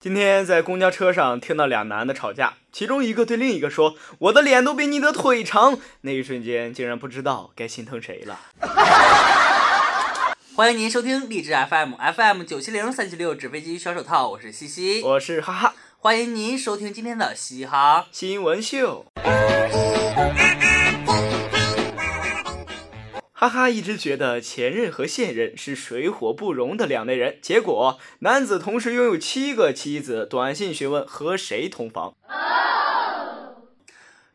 今天在公交车上听到俩男的吵架，其中一个对另一个说：“我的脸都比你的腿长。”那一瞬间，竟然不知道该心疼谁了。欢迎您收听励志 FM FM 九七零三七六纸飞机小手套，我是西西，我是哈哈。欢迎您收听今天的嘻哈新闻秀。哈哈，一直觉得前任和现任是水火不容的两类人，结果男子同时拥有七个妻子，短信询问和谁同房。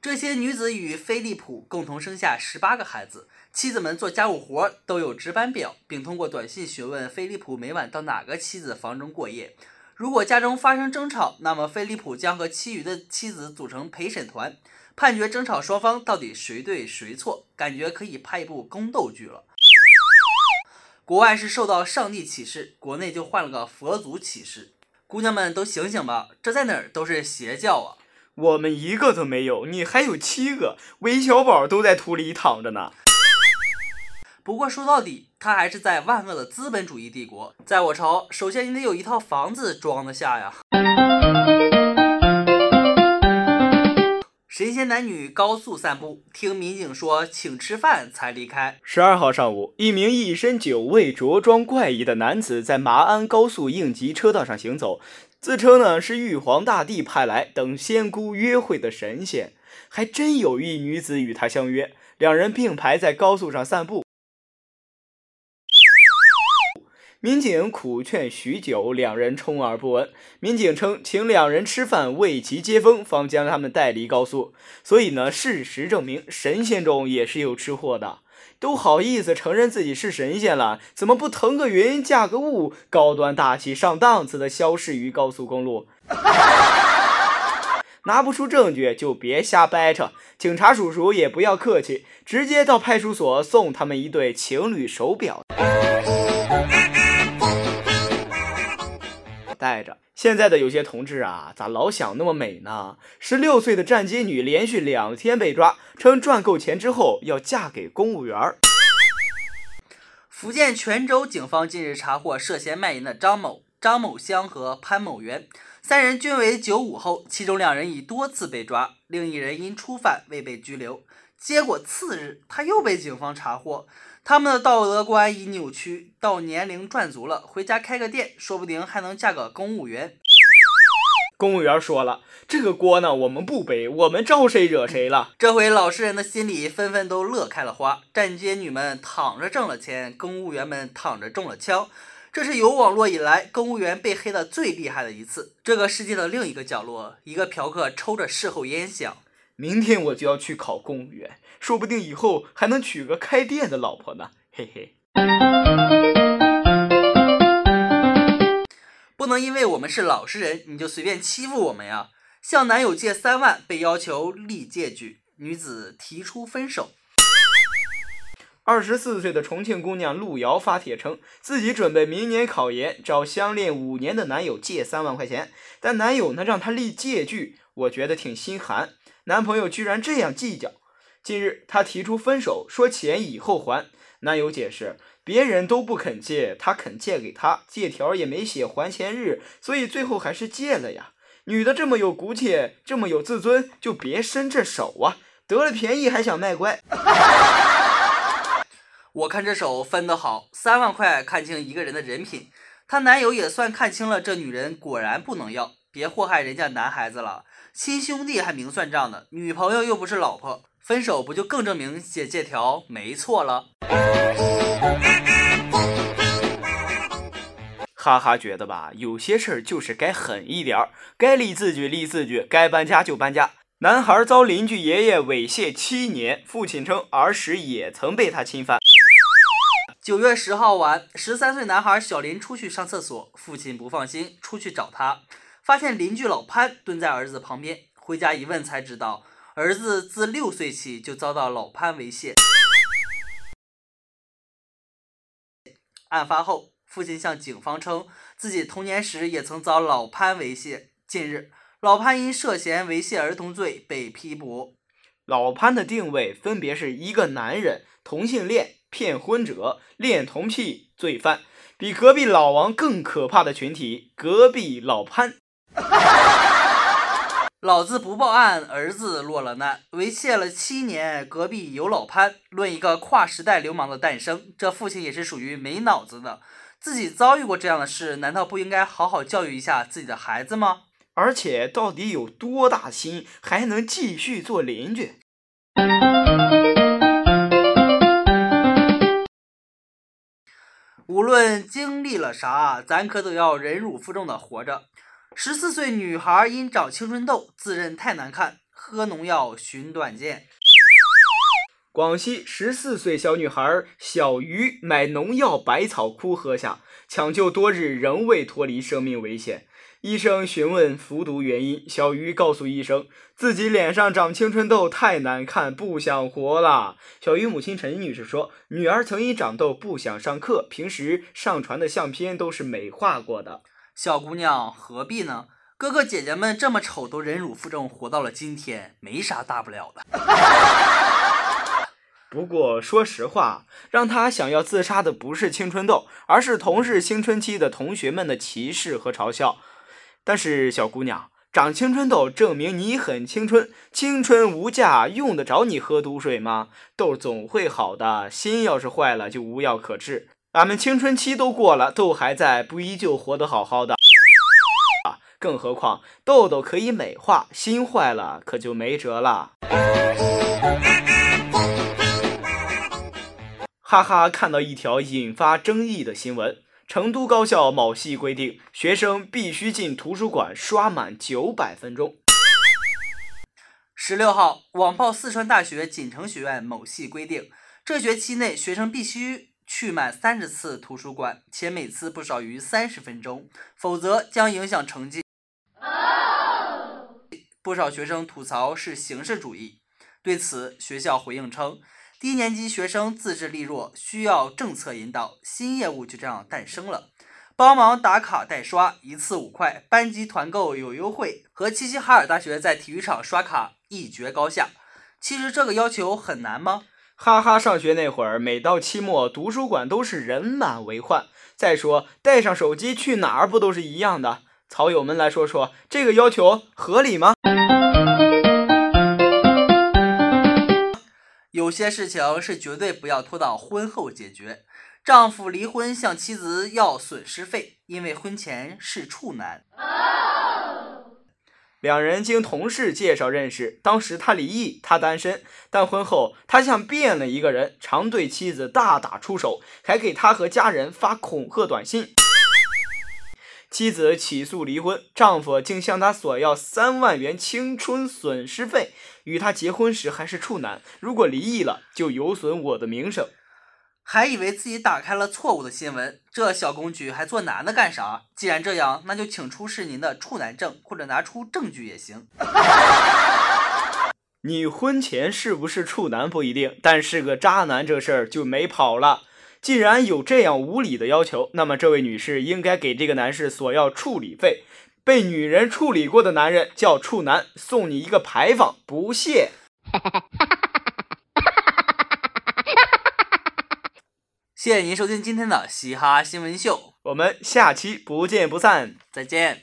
这些女子与飞利浦共同生下十八个孩子，妻子们做家务活都有值班表，并通过短信询问飞利浦每晚到哪个妻子房中过夜。如果家中发生争吵，那么菲利普将和其余的妻子组成陪审团。判决争吵双方到底谁对谁错，感觉可以拍一部宫斗剧了。国外是受到上帝启示，国内就换了个佛祖启示。姑娘们都醒醒吧，这在哪儿都是邪教啊！我们一个都没有，你还有七个，韦小宝都在土里躺着呢。不过说到底，他还是在万恶的资本主义帝国。在我朝，首先你得有一套房子装得下呀。神仙男女高速散步，听民警说请吃饭才离开。十二号上午，一名一身酒味、着装怪异的男子在马鞍高速应急车道上行走，自称呢是玉皇大帝派来等仙姑约会的神仙，还真有一女子与他相约，两人并排在高速上散步。民警苦劝许久，两人充耳不闻。民警称，请两人吃饭为其接风，方将他们带离高速。所以呢，事实证明，神仙中也是有吃货的。都好意思承认自己是神仙了，怎么不腾个云、驾个雾，高端大气上档次的消失于高速公路？拿不出证据就别瞎掰扯。警察叔叔也不要客气，直接到派出所送他们一对情侣手表。带着现在的有些同志啊，咋老想那么美呢？十六岁的站街女连续两天被抓，称赚够钱之后要嫁给公务员。福建泉州警方近日查获涉嫌卖淫的张某、张某香和潘某元三人，均为九五后，其中两人已多次被抓，另一人因初犯未被拘留。结果次日他又被警方查获。他们的道德观已扭曲，到年龄赚足了，回家开个店，说不定还能嫁个公务员。公务员说了：“这个锅呢，我们不背，我们招谁惹谁了？”这回老实人的心里纷纷都乐开了花。站街女们躺着挣了钱，公务员们躺着中了枪。这是有网络以来公务员被黑的最厉害的一次。这个世界的另一个角落，一个嫖客抽着事后烟想。明天我就要去考公务员，说不定以后还能娶个开店的老婆呢，嘿嘿。不能因为我们是老实人，你就随便欺负我们呀！向男友借三万，被要求立借据，女子提出分手。二十四岁的重庆姑娘路遥发帖称，自己准备明年考研，找相恋五年的男友借三万块钱，但男友呢让她立借据，我觉得挺心寒。男朋友居然这样计较。近日，她提出分手，说钱以后还。男友解释，别人都不肯借，他肯借给他，借条也没写还钱日，所以最后还是借了呀。女的这么有骨气，这么有自尊，就别伸这手啊！得了便宜还想卖乖。我看这手分得好，三万块看清一个人的人品，她男友也算看清了，这女人果然不能要。别祸害人家男孩子了，亲兄弟还明算账呢，女朋友又不是老婆，分手不就更证明写借条没错了？哈哈，觉得吧，有些事儿就是该狠一点儿，该立字据立字据，该搬家就搬家。男孩遭邻居爷爷猥亵七年，父亲称儿时也曾被他侵犯。九月十号晚，十三岁男孩小林出去上厕所，父亲不放心，出去找他。发现邻居老潘蹲在儿子旁边，回家一问才知道，儿子自六岁起就遭到老潘猥亵。案发后，父亲向警方称，自己童年时也曾遭老潘猥亵。近日，老潘因涉嫌猥亵儿童罪被批捕。老潘的定位分别是一个男人、同性恋、骗婚者、恋童癖罪犯，比隔壁老王更可怕的群体——隔壁老潘。老子不报案，儿子落了难。为妾了七年，隔壁有老潘。论一个跨时代流氓的诞生，这父亲也是属于没脑子的。自己遭遇过这样的事，难道不应该好好教育一下自己的孩子吗？而且到底有多大心，还能继续做邻居？无论经历了啥，咱可都要忍辱负重的活着。十四岁女孩因长青春痘，自认太难看，喝农药寻短见。广西十四岁小女孩小鱼买农药百草枯喝下，抢救多日仍未脱离生命危险。医生询问服毒原因，小鱼告诉医生自己脸上长青春痘太难看，不想活了。小鱼母亲陈女士说，女儿曾因长痘不想上课，平时上传的相片都是美化过的。小姑娘何必呢？哥哥姐姐们这么丑都忍辱负重活到了今天，没啥大不了的。不过说实话，让他想要自杀的不是青春痘，而是同是青春期的同学们的歧视和嘲笑。但是小姑娘长青春痘，证明你很青春，青春无价，用得着你喝毒水吗？痘总会好的，心要是坏了就无药可治。俺们青春期都过了，痘还在，不依旧活得好好的？更何况痘痘可以美化，心坏了可就没辙了。哈哈，看到一条引发争议的新闻：成都高校某系规定，学生必须进图书馆刷满九百分钟。十六号，网曝四川大学锦城学院某系规定，这学期内学生必须。去满三十次图书馆，且每次不少于三十分钟，否则将影响成绩。不少学生吐槽是形式主义。对此，学校回应称，低年级学生自制力弱，需要政策引导。新业务就这样诞生了：帮忙打卡代刷，一次五块；班级团购有优惠，和齐齐哈尔大学在体育场刷卡一决高下。其实这个要求很难吗？哈哈，上学那会儿，每到期末，图书馆都是人满为患。再说，带上手机去哪儿不都是一样的？草友们来说说，这个要求合理吗？有些事情是绝对不要拖到婚后解决。丈夫离婚向妻子要损失费，因为婚前是处男。两人经同事介绍认识，当时他离异，他单身。但婚后，他像变了一个人，常对妻子大打出手，还给他和家人发恐吓短信。妻子起诉离婚，丈夫竟向她索要三万元青春损失费。与她结婚时还是处男，如果离异了，就有损我的名声。还以为自己打开了错误的新闻，这小公举还做男的干啥？既然这样，那就请出示您的处男证，或者拿出证据也行。你婚前是不是处男不一定，但是个渣男这事儿就没跑了。既然有这样无理的要求，那么这位女士应该给这个男士索要处理费。被女人处理过的男人叫处男，送你一个牌坊，不谢。谢谢您收听今天的嘻哈新闻秀，我们下期不见不散，再见。